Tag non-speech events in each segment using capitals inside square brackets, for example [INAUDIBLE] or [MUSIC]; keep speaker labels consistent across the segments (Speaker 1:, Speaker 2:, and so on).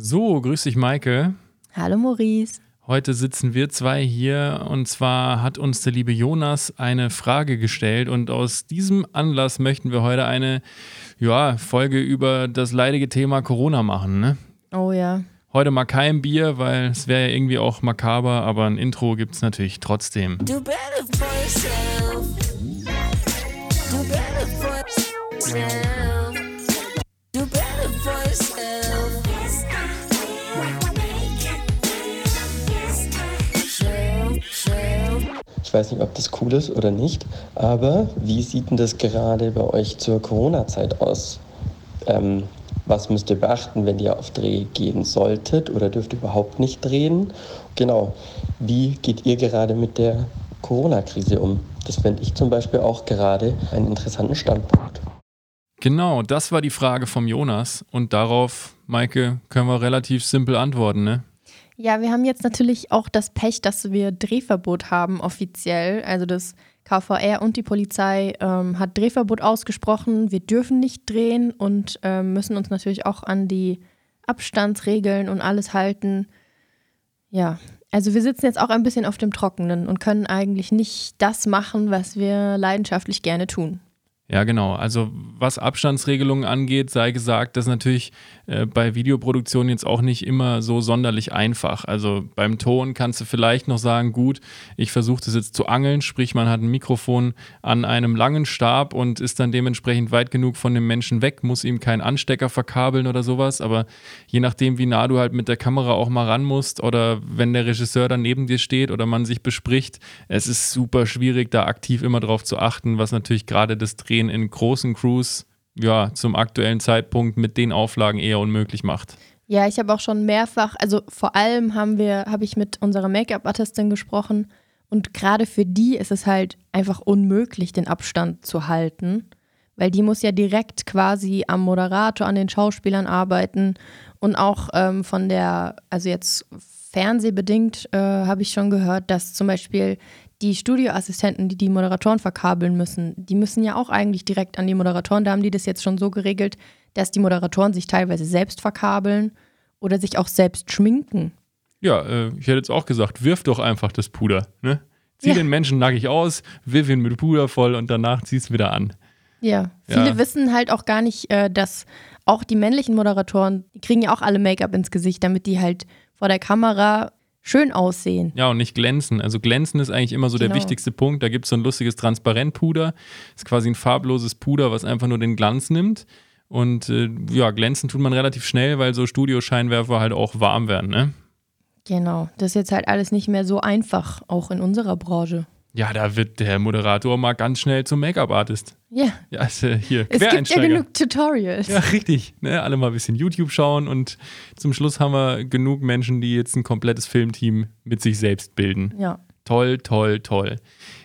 Speaker 1: So, grüß dich, Maike.
Speaker 2: Hallo, Maurice.
Speaker 1: Heute sitzen wir zwei hier und zwar hat uns der liebe Jonas eine Frage gestellt und aus diesem Anlass möchten wir heute eine ja, Folge über das leidige Thema Corona machen. Ne?
Speaker 2: Oh ja.
Speaker 1: Heute mal kein Bier, weil es wäre ja irgendwie auch makaber, aber ein Intro gibt es natürlich trotzdem.
Speaker 3: Do better for yourself. Do better for yourself.
Speaker 4: Ich weiß nicht, ob das cool ist oder nicht, aber wie sieht denn das gerade bei euch zur Corona-Zeit aus? Ähm, was müsst ihr beachten, wenn ihr auf Dreh gehen solltet oder dürft ihr überhaupt nicht drehen? Genau, wie geht ihr gerade mit der Corona-Krise um? Das fände ich zum Beispiel auch gerade einen interessanten Standpunkt.
Speaker 1: Genau, das war die Frage vom Jonas und darauf, Maike, können wir relativ simpel antworten, ne?
Speaker 2: Ja, wir haben jetzt natürlich auch das Pech, dass wir Drehverbot haben offiziell. Also das KVR und die Polizei ähm, hat Drehverbot ausgesprochen. Wir dürfen nicht drehen und ähm, müssen uns natürlich auch an die Abstandsregeln und alles halten. Ja, also wir sitzen jetzt auch ein bisschen auf dem Trockenen und können eigentlich nicht das machen, was wir leidenschaftlich gerne tun.
Speaker 1: Ja, genau. Also was Abstandsregelungen angeht, sei gesagt, das ist natürlich äh, bei Videoproduktionen jetzt auch nicht immer so sonderlich einfach. Also beim Ton kannst du vielleicht noch sagen, gut, ich versuche das jetzt zu angeln, sprich man hat ein Mikrofon an einem langen Stab und ist dann dementsprechend weit genug von dem Menschen weg, muss ihm keinen Anstecker verkabeln oder sowas. Aber je nachdem, wie nah du halt mit der Kamera auch mal ran musst oder wenn der Regisseur dann neben dir steht oder man sich bespricht, es ist super schwierig, da aktiv immer drauf zu achten, was natürlich gerade das Drehen in großen Crews ja zum aktuellen Zeitpunkt mit den Auflagen eher unmöglich macht.
Speaker 2: Ja, ich habe auch schon mehrfach, also vor allem haben wir, habe ich mit unserer Make-up-Artistin gesprochen und gerade für die ist es halt einfach unmöglich, den Abstand zu halten, weil die muss ja direkt quasi am Moderator, an den Schauspielern arbeiten und auch ähm, von der, also jetzt fernsehbedingt äh, habe ich schon gehört, dass zum Beispiel die Studioassistenten, die die Moderatoren verkabeln müssen, die müssen ja auch eigentlich direkt an die Moderatoren. Da haben die das jetzt schon so geregelt, dass die Moderatoren sich teilweise selbst verkabeln oder sich auch selbst schminken.
Speaker 1: Ja, äh, ich hätte jetzt auch gesagt, wirf doch einfach das Puder. Ne? Zieh
Speaker 2: Ja.
Speaker 1: den Menschen nackig aus, wirf ihn mit Puder voll und danach ziehst wieder an.
Speaker 2: Ja, viele
Speaker 1: Ja.
Speaker 2: wissen halt auch gar nicht, äh, dass auch die männlichen Moderatoren, die kriegen ja auch alle Make-up ins Gesicht, damit die halt vor der Kamera schön aussehen.
Speaker 1: Ja, und nicht glänzen. Also glänzen ist eigentlich immer so der
Speaker 2: Genau.
Speaker 1: wichtigste Punkt. Da gibt es so ein lustiges Transparentpuder. Ist quasi ein farbloses Puder, was einfach nur den Glanz nimmt. Und äh, ja, glänzen tut man relativ schnell, weil so Studioscheinwerfer halt auch warm werden, ne?
Speaker 2: Genau, das ist jetzt halt alles nicht mehr so einfach, auch in unserer Branche.
Speaker 1: Ja, da wird der Moderator mal ganz schnell zum Make-up-Artist.
Speaker 2: Ja,
Speaker 1: Ja, ist, äh, hier,
Speaker 2: es gibt ja genug Tutorials.
Speaker 1: Ja, richtig. Ne? Alle mal ein bisschen YouTube schauen und zum Schluss haben wir genug Menschen, die jetzt ein komplettes Filmteam mit sich selbst bilden.
Speaker 2: ja.
Speaker 1: Toll, toll, toll.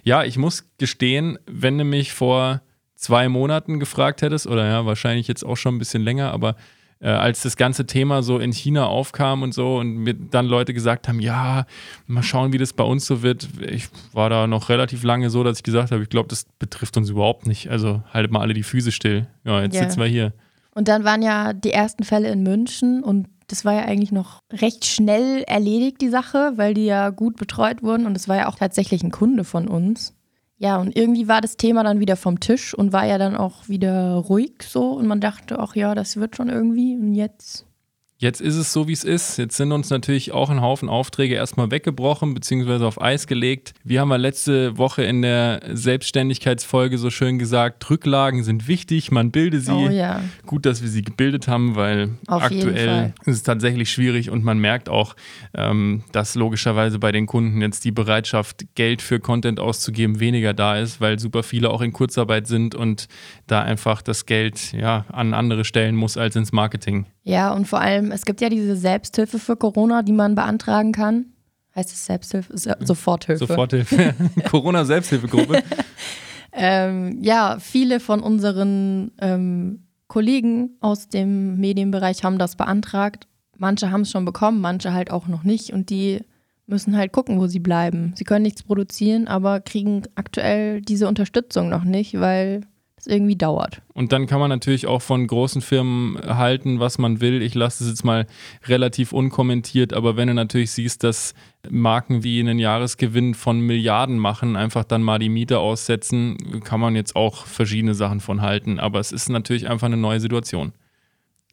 Speaker 1: Ja, ich muss gestehen, wenn du mich vor zwei Monaten gefragt hättest, oder ja, wahrscheinlich jetzt auch schon ein bisschen länger, aber äh, als das ganze Thema so in China aufkam und so und mir dann Leute gesagt haben, ja, mal schauen, wie das bei uns so wird. Ich war da noch relativ lange so, dass ich gesagt habe, ich glaube, das betrifft uns überhaupt nicht. Also haltet mal alle die Füße still. Ja, jetzt
Speaker 2: Ja.
Speaker 1: sitzen wir hier.
Speaker 2: Und dann waren ja die ersten Fälle in München und das war ja eigentlich noch recht schnell erledigt, die Sache, weil die ja gut betreut wurden und es war ja auch tatsächlich ein Kunde von uns. Ja, und irgendwie war das Thema dann wieder vom Tisch und war ja dann auch wieder ruhig so und man dachte auch, ja, das wird schon irgendwie und jetzt.
Speaker 1: Jetzt ist es so, wie es ist. Jetzt sind uns natürlich auch ein Haufen Aufträge erstmal weggebrochen bzw. auf Eis gelegt. Wir haben ja letzte Woche in der Selbstständigkeitsfolge so schön gesagt, Rücklagen sind wichtig, man bilde sie.
Speaker 2: Oh ja.
Speaker 1: Gut, dass wir sie gebildet haben, weil
Speaker 2: Auf
Speaker 1: aktuell ist es tatsächlich schwierig und man merkt auch, ähm, dass logischerweise bei den Kunden jetzt die Bereitschaft, Geld für Content auszugeben, weniger da ist, weil super viele auch in Kurzarbeit sind und da einfach das Geld ja, an andere Stellen muss als ins Marketing.
Speaker 2: Ja, und vor allem, es gibt ja diese Selbsthilfe für Corona, die man beantragen kann. Heißt es Selbsthilfe? So- Soforthilfe.
Speaker 1: Soforthilfe. [LAUGHS] Corona-Selbsthilfegruppe. [LAUGHS]
Speaker 2: Ähm, ja, viele von unseren ähm, Kollegen aus dem Medienbereich haben das beantragt. Manche haben es schon bekommen, manche halt auch noch nicht. Und die müssen halt gucken, wo sie bleiben. Sie können nichts produzieren, aber kriegen aktuell diese Unterstützung noch nicht, weil es irgendwie dauert.
Speaker 1: Und dann kann man natürlich auch von großen Firmen halten, was man will. Ich lasse es jetzt mal relativ unkommentiert, aber wenn du natürlich siehst, dass Marken wie einen Jahresgewinn von Milliarden machen, einfach dann mal die Miete aussetzen, kann man jetzt auch verschiedene Sachen von halten. Aber es ist natürlich einfach eine neue Situation.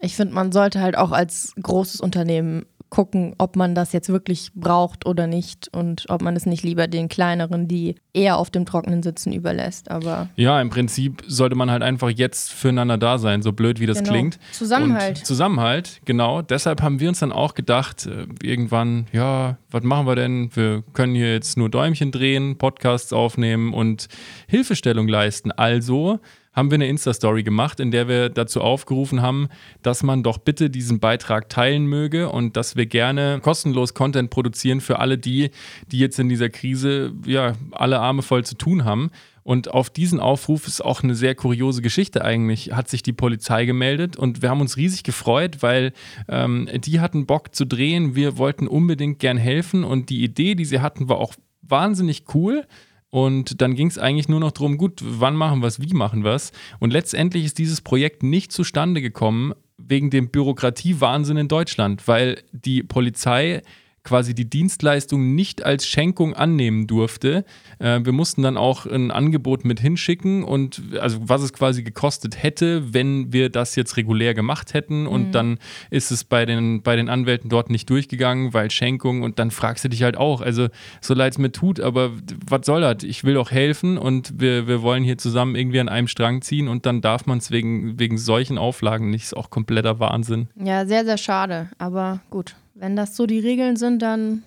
Speaker 2: Ich finde, man sollte halt auch als großes Unternehmen gucken, ob man das jetzt wirklich braucht oder nicht und ob man es nicht lieber den kleineren, die eher auf dem Trockenen sitzen, überlässt. Aber
Speaker 1: Ja, im Prinzip sollte man halt einfach jetzt füreinander da sein, so blöd wie das
Speaker 2: Genau.
Speaker 1: klingt.
Speaker 2: Zusammenhalt.
Speaker 1: Und Zusammenhalt, genau. Deshalb haben wir uns dann auch gedacht, äh, irgendwann, ja, was machen wir denn? Wir können hier jetzt nur Däumchen drehen, Podcasts aufnehmen und Hilfestellung leisten. Also haben wir eine Insta-Story gemacht, in der wir dazu aufgerufen haben, dass man doch bitte diesen Beitrag teilen möge und dass wir gerne kostenlos Content produzieren für alle die, die jetzt in dieser Krise ja alle Arme voll zu tun haben. Und auf diesen Aufruf ist auch eine sehr kuriose Geschichte eigentlich, hat sich die Polizei gemeldet und wir haben uns riesig gefreut, weil ähm, die hatten Bock zu drehen, wir wollten unbedingt gern helfen und die Idee, die sie hatten, war auch wahnsinnig cool. Und dann ging es eigentlich nur noch darum, gut, wann machen wir es, wie machen wir es. Und letztendlich ist dieses Projekt nicht zustande gekommen wegen dem Bürokratiewahnsinn in Deutschland, weil die Polizei quasi die Dienstleistung nicht als Schenkung annehmen durfte. Äh, wir mussten dann auch ein Angebot mit hinschicken und also was es quasi gekostet hätte, wenn wir das jetzt regulär gemacht hätten und dann ist es bei den, bei den Anwälten dort nicht durchgegangen, weil Schenkung und dann fragst du dich halt auch, also so leid es mir tut, aber was soll das? Ich will doch helfen und wir, wir wollen hier zusammen irgendwie an einem Strang ziehen und dann darf man es wegen, wegen solchen Auflagen nicht, ist auch kompletter Wahnsinn.
Speaker 2: ja, sehr, sehr schade. Aber gut, wenn das so die Regeln sind, dann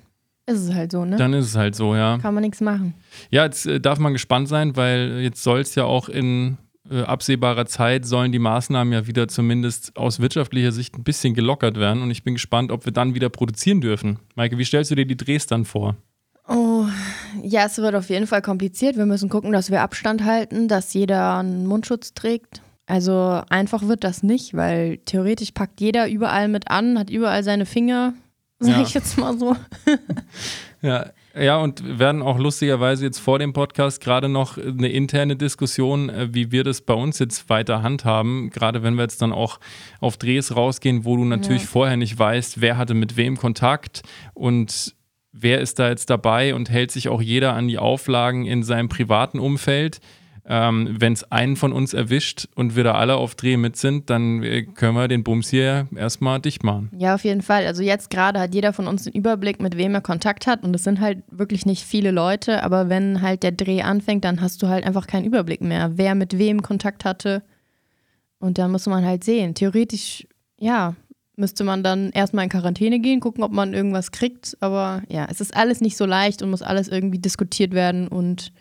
Speaker 2: ist es halt so, ne?
Speaker 1: Dann ist es halt so, ja.
Speaker 2: Kann man nichts machen.
Speaker 1: Ja, jetzt äh, darf man gespannt sein, weil jetzt soll es ja auch in äh, absehbarer Zeit sollen die Maßnahmen ja wieder zumindest aus wirtschaftlicher Sicht ein bisschen gelockert werden und ich bin gespannt, ob wir dann wieder produzieren dürfen. Maike, wie stellst du dir die Drehs dann vor?
Speaker 2: Oh, ja, es wird auf jeden Fall kompliziert. Wir müssen gucken, dass wir Abstand halten, dass jeder einen Mundschutz trägt. Also einfach wird das nicht, weil theoretisch packt jeder überall mit an, hat überall seine Finger, sag
Speaker 1: Ja.
Speaker 2: ich jetzt mal so. [LAUGHS]
Speaker 1: Ja, ja, und werden auch lustigerweise jetzt vor dem Podcast gerade noch eine interne Diskussion, äh, wie wir das bei uns jetzt weiter handhaben. Gerade wenn wir jetzt dann auch auf Drehs rausgehen, wo du natürlich
Speaker 2: Ja.
Speaker 1: vorher nicht weißt, wer hatte mit wem Kontakt und wer ist da jetzt dabei und hält sich auch jeder an die Auflagen in seinem privaten Umfeld. Ähm, wenn es einen von uns erwischt und wir da alle auf Dreh mit sind, dann äh, können wir den Bums hier erstmal dicht machen.
Speaker 2: Ja, auf jeden Fall. Also jetzt gerade hat jeder von uns den Überblick, mit wem er Kontakt hat. Und es sind halt wirklich nicht viele Leute. Aber wenn halt der Dreh anfängt, dann hast du halt einfach keinen Überblick mehr, wer mit wem Kontakt hatte. Und dann muss man halt sehen. Theoretisch, ja, müsste man dann erstmal in Quarantäne gehen, gucken, ob man irgendwas kriegt. Aber ja, es ist alles nicht so leicht und muss alles irgendwie diskutiert werden. Und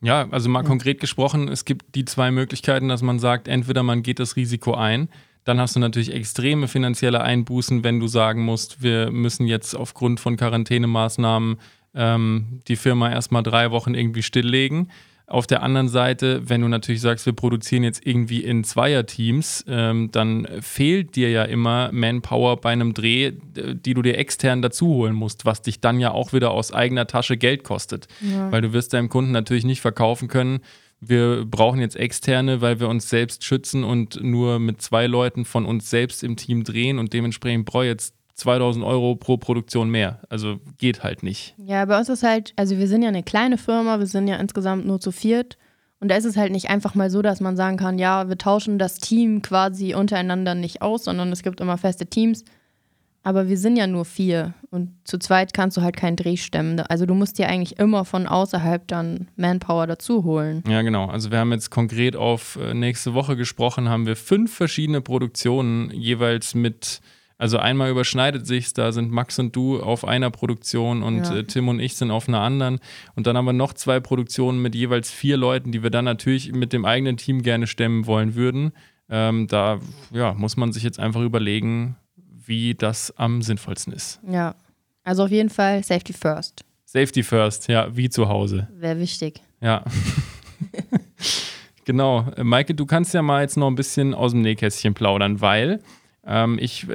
Speaker 1: Ja, also mal konkret gesprochen, es gibt die zwei Möglichkeiten, dass man sagt, entweder man geht das Risiko ein, dann hast du natürlich extreme finanzielle Einbußen, wenn du sagen musst, wir müssen jetzt aufgrund von Quarantänemaßnahmen ähm, die Firma erstmal drei Wochen irgendwie stilllegen. Auf der anderen Seite, wenn du natürlich sagst, wir produzieren jetzt irgendwie in Zweierteams, ähm, dann fehlt dir ja immer Manpower bei einem Dreh, die du dir extern dazu holen musst, was dich dann ja auch wieder aus eigener Tasche Geld kostet. Weil du wirst deinem Kunden natürlich nicht verkaufen können, wir brauchen jetzt externe, weil wir uns selbst schützen und nur mit zwei Leuten von uns selbst im Team drehen und dementsprechend brauche jetzt 2000 Euro pro Produktion mehr. Also geht halt nicht.
Speaker 2: Ja, bei uns ist halt, also wir sind ja eine kleine Firma, wir sind ja insgesamt nur zu viert. Und da ist es halt nicht einfach mal so, dass man sagen kann, ja, wir tauschen das Team quasi untereinander nicht aus, sondern es gibt immer feste Teams. Aber wir sind ja nur vier und zu zweit kannst du halt keinen Dreh stemmen. Also du musst dir eigentlich immer von außerhalb dann Manpower dazu holen.
Speaker 1: Ja, genau. Also wir haben jetzt konkret auf äh, nächste Woche gesprochen, haben wir fünf verschiedene Produktionen jeweils mit, also einmal überschneidet sich's, da sind Max und du auf einer Produktion und
Speaker 2: Ja.
Speaker 1: äh, Tim und ich sind auf einer anderen. Und dann haben wir noch zwei Produktionen mit jeweils vier Leuten, die wir dann natürlich mit dem eigenen Team gerne stemmen wollen würden. Ähm, da ja, muss man sich jetzt einfach überlegen, wie das am sinnvollsten ist.
Speaker 2: Ja. Also auf jeden Fall Safety First.
Speaker 1: Safety first, ja, wie zu Hause.
Speaker 2: Wäre wichtig.
Speaker 1: Ja. [LAUGHS] genau. Äh, Maike, du kannst ja mal jetzt noch ein bisschen aus dem Nähkästchen plaudern, weil ähm, ich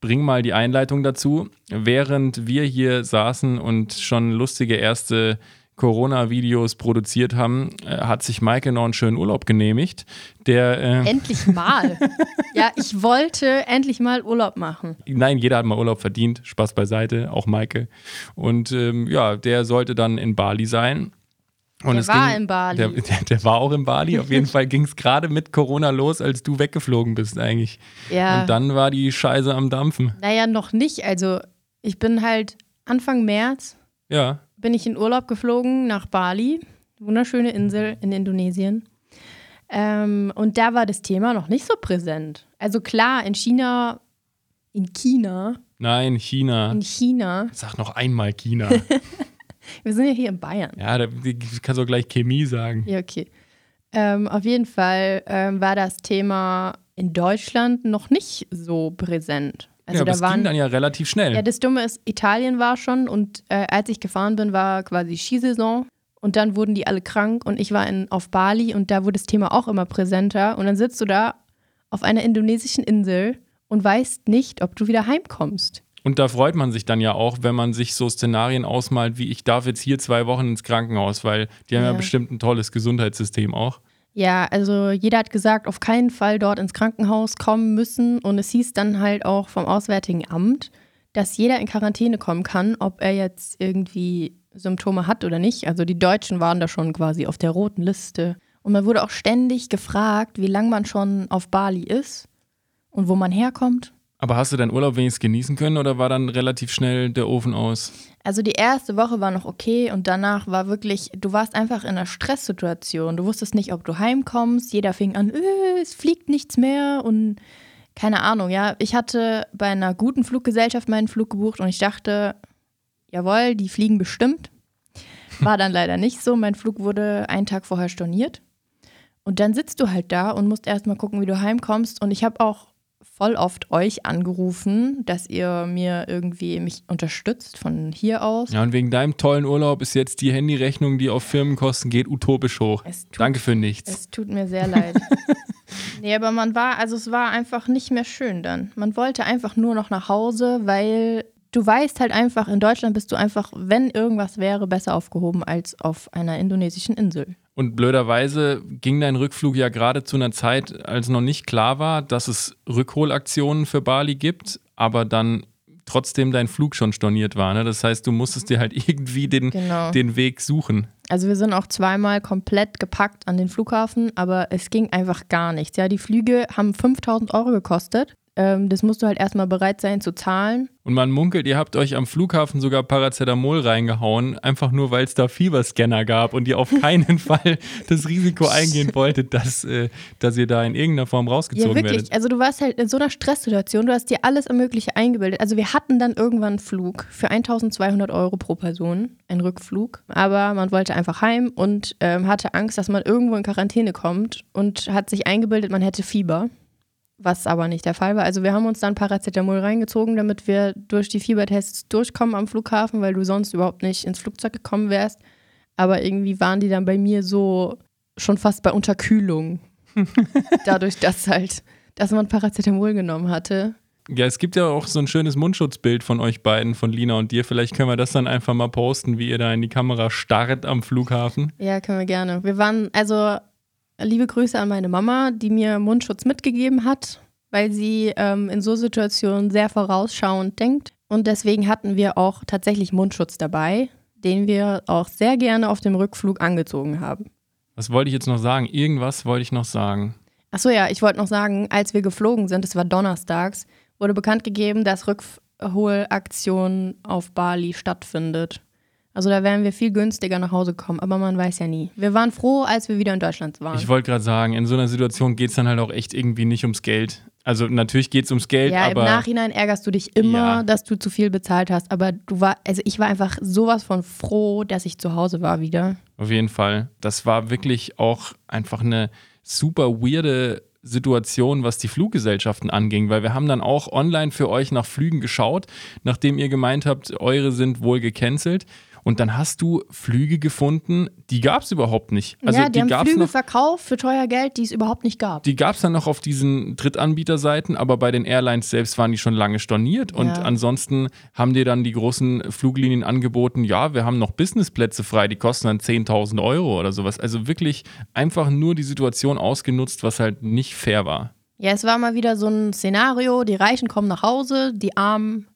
Speaker 1: bringe mal die Einleitung dazu. Während wir hier saßen und schon lustige erste Corona-Videos produziert haben, äh, hat sich Maike noch einen schönen Urlaub genehmigt. Der, äh,
Speaker 2: Endlich mal. [LAUGHS] ja, ich wollte endlich mal Urlaub machen.
Speaker 1: nein, jeder hat mal Urlaub verdient. Spaß beiseite, auch Maike. Und ähm, ja, der sollte dann in Bali sein. Und
Speaker 2: Der
Speaker 1: es
Speaker 2: war
Speaker 1: ging,
Speaker 2: in Bali.
Speaker 1: Der, [LAUGHS] der, der war auch in Bali. Auf jeden [LAUGHS] Fall ging es gerade mit Corona los, als du weggeflogen bist eigentlich.
Speaker 2: Ja.
Speaker 1: Und dann war die Scheiße am Dampfen.
Speaker 2: Naja, noch nicht. Also ich bin halt Anfang März
Speaker 1: Ja.
Speaker 2: bin ich in Urlaub geflogen nach Bali, wunderschöne Insel in Indonesien. Ähm, und da war das Thema noch nicht so präsent. Also klar, in China, in China,
Speaker 1: Nein, China.
Speaker 2: in China,
Speaker 1: Sag noch einmal China. [LAUGHS]
Speaker 2: wir sind ja hier in Bayern.
Speaker 1: ja, da kannst du auch gleich Chemie sagen.
Speaker 2: Ja, okay. Ähm, auf jeden Fall ähm, war das Thema in Deutschland noch nicht so präsent. Also
Speaker 1: ja,
Speaker 2: da
Speaker 1: ging
Speaker 2: waren
Speaker 1: dann ja relativ schnell.
Speaker 2: Ja, das Dumme ist, Italien war schon und äh, als ich gefahren bin, war quasi Skisaison und dann wurden die alle krank und ich war in, auf Bali und da wurde das Thema auch immer präsenter und dann sitzt du da auf einer indonesischen Insel und weißt nicht, ob du wieder heimkommst.
Speaker 1: Und da freut man sich dann ja auch, wenn man sich so Szenarien ausmalt, wie ich darf jetzt hier zwei Wochen ins Krankenhaus, weil die haben ja
Speaker 2: Ja.
Speaker 1: bestimmt ein tolles Gesundheitssystem auch.
Speaker 2: Ja, also jeder hat gesagt, auf keinen Fall dort ins Krankenhaus kommen müssen und es hieß dann halt auch vom Auswärtigen Amt, dass jeder in Quarantäne kommen kann, ob er jetzt irgendwie Symptome hat oder nicht. Also die Deutschen waren da schon quasi auf der roten Liste. Und man wurde auch ständig gefragt, wie lange man schon auf Bali ist und wo man herkommt.
Speaker 1: Aber hast du deinen Urlaub wenigstens genießen können oder war dann relativ schnell der Ofen aus?
Speaker 2: Also die erste Woche war noch okay und danach war wirklich, du warst einfach in einer Stresssituation. Du wusstest nicht, ob du heimkommst. Jeder fing an, äh, es fliegt nichts mehr und keine Ahnung, ja. Ich hatte bei einer guten Fluggesellschaft meinen Flug gebucht und ich dachte, jawohl, die fliegen bestimmt. War dann leider nicht so. Mein Flug wurde einen Tag vorher storniert. Und dann sitzt du halt da und musst erstmal gucken, wie du heimkommst. Und ich habe auch voll oft euch angerufen, dass ihr mir irgendwie mich unterstützt von hier aus.
Speaker 1: Ja, und wegen deinem tollen Urlaub ist jetzt die Handyrechnung, die auf Firmenkosten geht, utopisch hoch.
Speaker 2: Tut,
Speaker 1: Danke für nichts.
Speaker 2: Es tut mir sehr leid. [LAUGHS] nee, aber man war, also es war einfach nicht mehr schön dann. Man wollte einfach nur noch nach Hause, weil du weißt halt einfach, in Deutschland bist du einfach, wenn irgendwas wäre, besser aufgehoben als auf einer indonesischen Insel.
Speaker 1: Und blöderweise ging dein Rückflug ja gerade zu einer Zeit, als noch nicht klar war, dass es Rückholaktionen für Bali gibt, aber dann trotzdem dein Flug schon storniert war. Ne? Das heißt, du musstest dir halt [LAUGHS] irgendwie den,
Speaker 2: Genau.
Speaker 1: den Weg suchen.
Speaker 2: Also wir sind auch zweimal komplett gepackt an den Flughafen, aber es ging einfach gar nichts. Ja, die Flüge haben 5000 Euro gekostet. Ähm, das musst du halt erstmal bereit sein zu zahlen.
Speaker 1: Und man munkelt, ihr habt euch am Flughafen sogar Paracetamol reingehauen, einfach nur, weil es da Fieberscanner gab und ihr auf [LAUGHS] keinen Fall das Risiko eingehen wolltet, dass, äh, dass ihr da in irgendeiner Form
Speaker 2: Ja,
Speaker 1: rausgezogen
Speaker 2: wirklich.
Speaker 1: werdet.
Speaker 2: Also du warst halt in so einer Stresssituation, du hast dir alles Mögliche eingebildet. Also wir hatten dann irgendwann einen Flug für 1200 Euro pro Person, einen Rückflug. Aber man wollte einfach heim und ähm, hatte Angst, dass man irgendwo in Quarantäne kommt und hat sich eingebildet, man hätte Fieber. Was aber nicht der Fall war. Also wir haben uns dann Paracetamol reingezogen, damit wir durch die Fiebertests durchkommen am Flughafen, weil du sonst überhaupt nicht ins Flugzeug gekommen wärst. Aber irgendwie waren die dann bei mir so schon fast bei Unterkühlung. [LAUGHS] Dadurch, dass halt, dass man Paracetamol genommen hatte.
Speaker 1: Ja, es gibt ja auch so ein schönes Mundschutzbild von euch beiden, von Lina und dir. Vielleicht können wir das dann einfach mal posten, wie ihr da in die Kamera starrt am Flughafen.
Speaker 2: Ja, können wir gerne. Wir waren, also liebe Grüße an meine Mama, die mir Mundschutz mitgegeben hat, weil sie ähm, in so Situationen sehr vorausschauend denkt. Und deswegen hatten wir auch tatsächlich Mundschutz dabei, den wir auch sehr gerne auf dem Rückflug angezogen haben.
Speaker 1: Was wollte ich jetzt noch sagen? Irgendwas wollte ich noch sagen.
Speaker 2: Achso, ja, ich wollte noch sagen, als wir geflogen sind, es war donnerstags, wurde bekannt gegeben, dass Rückholaktion auf Bali stattfindet. Also da wären wir viel günstiger nach Hause gekommen, aber man weiß ja nie. Wir waren froh, als wir wieder in Deutschland waren.
Speaker 1: Ich wollte gerade sagen, in so einer Situation geht es dann halt auch echt irgendwie nicht ums Geld. Also natürlich geht es ums Geld,
Speaker 2: ja,
Speaker 1: aber
Speaker 2: im Nachhinein ärgerst du dich immer,
Speaker 1: Ja.
Speaker 2: dass du zu viel bezahlt hast, aber du war, also ich war einfach sowas von froh, dass ich zu Hause war wieder.
Speaker 1: auf jeden Fall. Das war wirklich auch einfach eine super weirde Situation, was die Fluggesellschaften anging, weil wir haben dann auch online für euch nach Flügen geschaut, nachdem ihr gemeint habt, eure sind wohl gecancelt. Und dann hast du Flüge gefunden, die gab es überhaupt nicht. Also
Speaker 2: ja, die,
Speaker 1: die
Speaker 2: haben Flüge
Speaker 1: noch.
Speaker 2: verkauft für teuer Geld, die es überhaupt nicht gab.
Speaker 1: Die gab es dann noch auf diesen Drittanbieterseiten, aber bei den Airlines selbst waren die schon lange storniert. Und
Speaker 2: Ja.
Speaker 1: ansonsten haben dir dann die großen Fluglinien angeboten, ja, wir haben noch Businessplätze frei, die kosten dann 10.000 Euro oder sowas. Also wirklich einfach nur die Situation ausgenutzt, was halt nicht fair war.
Speaker 2: Ja, es war mal wieder so ein Szenario, die Reichen kommen nach Hause, die Armen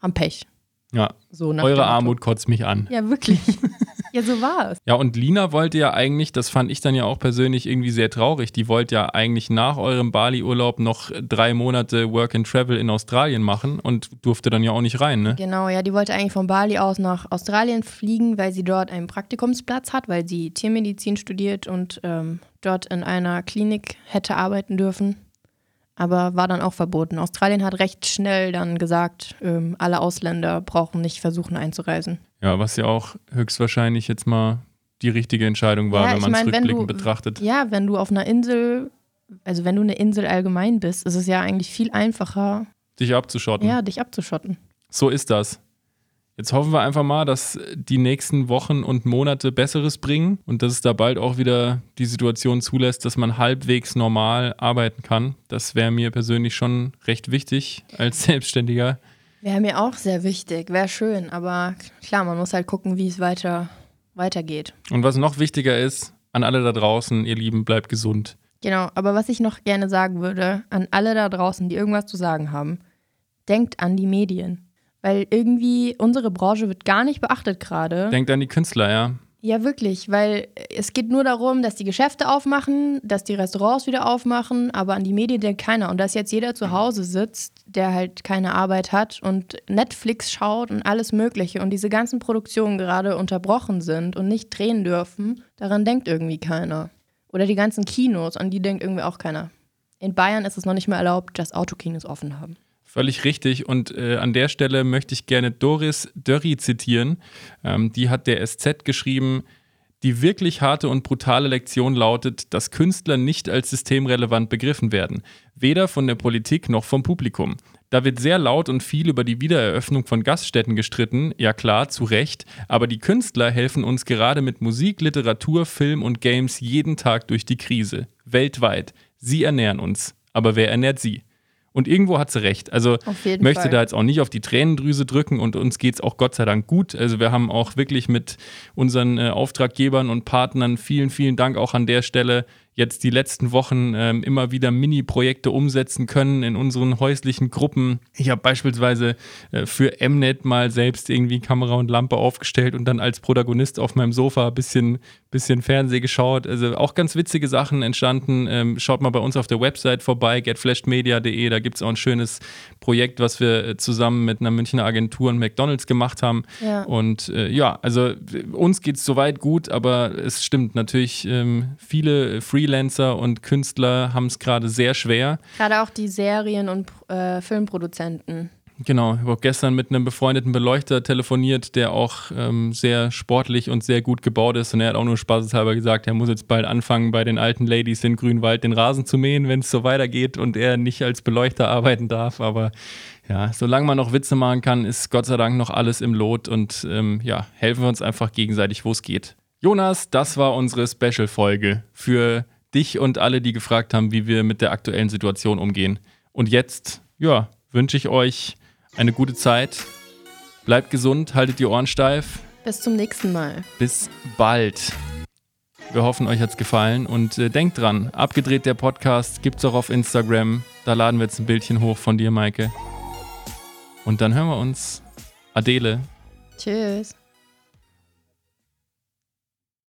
Speaker 2: haben Pech.
Speaker 1: Ja,
Speaker 2: So
Speaker 1: eure. Armut kotzt mich an.
Speaker 2: Ja, wirklich. [LAUGHS] ja, so war es.
Speaker 1: Ja, und Lina wollte ja eigentlich, das fand ich dann ja auch persönlich irgendwie sehr traurig, die wollte ja eigentlich nach eurem Bali-Urlaub noch drei Monate Work and Travel in Australien machen und durfte dann ja auch nicht rein, ne?
Speaker 2: Genau, ja, die wollte eigentlich von Bali aus nach Australien fliegen, weil sie dort einen Praktikumsplatz hat, weil sie Tiermedizin studiert und ähm, dort in einer Klinik hätte arbeiten dürfen. Aber war dann auch verboten. Australien hat recht schnell dann gesagt, ähm, alle Ausländer brauchen nicht versuchen einzureisen.
Speaker 1: Ja, was ja auch höchstwahrscheinlich jetzt mal die richtige Entscheidung war,
Speaker 2: Ja,
Speaker 1: wenn man es rückblickend
Speaker 2: du-
Speaker 1: betrachtet.
Speaker 2: Ja, wenn du auf einer Insel, also wenn du eine Insel allgemein bist, ist es ja eigentlich viel einfacher,
Speaker 1: Dich abzuschotten.
Speaker 2: ja, dich abzuschotten.
Speaker 1: So ist das. Jetzt hoffen wir einfach mal, dass die nächsten Wochen und Monate Besseres bringen und dass es da bald auch wieder die Situation zulässt, dass man halbwegs normal arbeiten kann. Das wäre mir persönlich schon recht wichtig als [LAUGHS] Selbstständiger.
Speaker 2: Wäre mir auch sehr wichtig, wäre schön, aber klar, man muss halt gucken, wie es weiter, weitergeht.
Speaker 1: Und was noch wichtiger ist, an alle da draußen, ihr Lieben, bleibt gesund.
Speaker 2: Genau, aber was ich noch gerne sagen würde, an alle da draußen, die irgendwas zu sagen haben, denkt an die Medien. Weil irgendwie unsere Branche wird gar nicht beachtet gerade.
Speaker 1: Denkt an die Künstler, ja.
Speaker 2: Ja, wirklich, weil es geht nur darum, dass die Geschäfte aufmachen, dass die Restaurants wieder aufmachen, aber an die Medien denkt keiner. Und dass jetzt jeder zu Hause sitzt, der halt keine Arbeit hat und Netflix schaut und alles Mögliche und diese ganzen Produktionen gerade unterbrochen sind und nicht drehen dürfen, daran denkt irgendwie keiner. Oder die ganzen Kinos, an die denkt irgendwie auch keiner. In Bayern ist es noch nicht mehr erlaubt, dass Autokinos offen haben.
Speaker 1: Völlig richtig. Und äh, an der Stelle möchte ich gerne Doris Dörri zitieren. Ähm, die hat der SZ geschrieben, die wirklich harte und brutale Lektion lautet, dass Künstler nicht als systemrelevant begriffen werden. Weder von der Politik noch vom Publikum. Da wird sehr laut und viel über die Wiedereröffnung von Gaststätten gestritten, ja klar, zu Recht, aber die Künstler helfen uns gerade mit Musik, Literatur, Film und Games jeden Tag durch die Krise. Weltweit. Sie ernähren uns. Aber wer ernährt sie? Und irgendwo hat sie recht. Also
Speaker 2: jeden
Speaker 1: möchte
Speaker 2: Fall.
Speaker 1: da jetzt auch nicht auf die Tränendrüse drücken und uns geht es auch Gott sei Dank gut. Also wir haben auch wirklich mit unseren äh, Auftraggebern und Partnern vielen, vielen Dank auch an der Stelle jetzt die letzten Wochen ähm, immer wieder Mini-Projekte umsetzen können in unseren häuslichen Gruppen. Ich habe beispielsweise äh, für Mnet mal selbst irgendwie Kamera und Lampe aufgestellt und dann als Protagonist auf meinem Sofa ein bisschen, bisschen Fernseh geschaut. Also auch ganz witzige Sachen entstanden. Ähm, schaut mal bei uns auf der Website vorbei, getflashmedia.de. Da gibt es auch ein schönes Projekt, was wir äh, zusammen mit einer Münchner Agentur und McDonalds gemacht haben.
Speaker 2: Ja.
Speaker 1: Und äh, ja, also uns geht es soweit gut, aber es stimmt natürlich, ähm, viele Freelancer und Künstler haben es gerade sehr schwer.
Speaker 2: Gerade auch die Serien- und äh, Filmproduzenten.
Speaker 1: Genau, ich habe auch gestern mit einem befreundeten Beleuchter telefoniert, der auch ähm, sehr sportlich und sehr gut gebaut ist. Und er hat auch nur spaßeshalber gesagt, er muss jetzt bald anfangen, bei den alten Ladies in Grünwald den Rasen zu mähen, wenn es so weitergeht und er nicht als Beleuchter arbeiten darf. Aber ja, solange man noch Witze machen kann, ist Gott sei Dank noch alles im Lot und ähm, ja, helfen wir uns einfach gegenseitig, wo es geht. Jonas, das war unsere Special-Folge für dich und alle, die gefragt haben, wie wir mit der aktuellen Situation umgehen. Und jetzt, ja, wünsche ich euch eine gute Zeit. Bleibt gesund, haltet die Ohren steif.
Speaker 2: Bis zum nächsten Mal.
Speaker 1: Bis bald. Wir hoffen, euch hat's gefallen und äh, denkt dran, abgedreht der Podcast gibt's auch auf Instagram. Da laden wir jetzt ein Bildchen hoch von dir, Maike. Und dann hören wir uns. Adele.
Speaker 2: Tschüss.